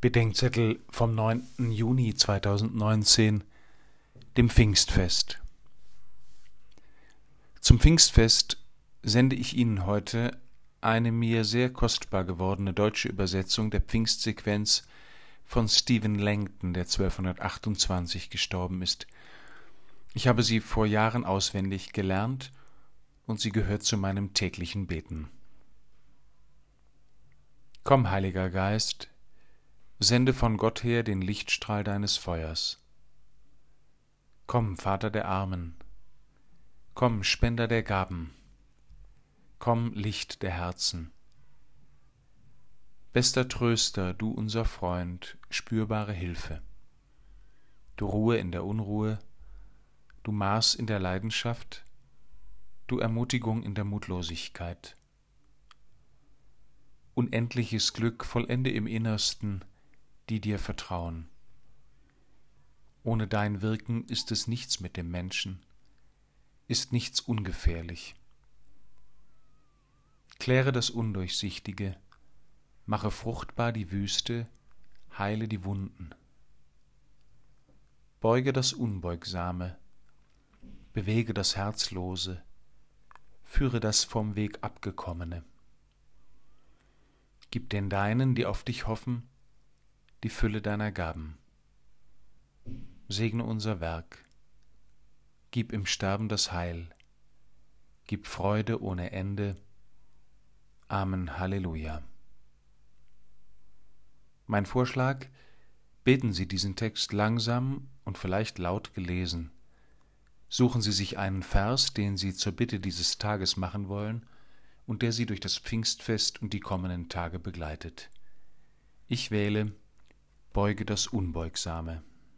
Bedenkzettel vom 9. Juni 2019, dem Pfingstfest. Zum Pfingstfest sende ich Ihnen heute eine mir sehr kostbar gewordene deutsche Übersetzung der Pfingstsequenz von Stephen Langton, der 1228 gestorben ist. Ich habe sie vor Jahren auswendig gelernt und sie gehört zu meinem täglichen Beten. Komm, Heiliger Geist, Sende von Gott her den Lichtstrahl deines Feuers. Komm, Vater der Armen, komm, Spender der Gaben, komm, Licht der Herzen. Bester Tröster, du unser Freund, spürbare Hilfe. Du Ruhe in der Unruhe, du Maß in der Leidenschaft, du Ermutigung in der Mutlosigkeit. Unendliches Glück vollende im Innersten, die dir vertrauen. Ohne dein Wirken ist es nichts mit dem Menschen, ist nichts ungefährlich. Kläre das Undurchsichtige, mache fruchtbar die Wüste, heile die Wunden. Beuge das Unbeugsame, bewege das Herzlose, führe das vom Weg abgekommene. Gib den Deinen, die auf dich hoffen, die Fülle deiner Gaben. Segne unser Werk, gib im Sterben das Heil, gib Freude ohne Ende. Amen, Halleluja. Mein Vorschlag, beten Sie diesen Text langsam und vielleicht laut gelesen. Suchen Sie sich einen Vers, den Sie zur Bitte dieses Tages machen wollen und der Sie durch das Pfingstfest und die kommenden Tage begleitet. Ich wähle Beuge das Unbeugsame.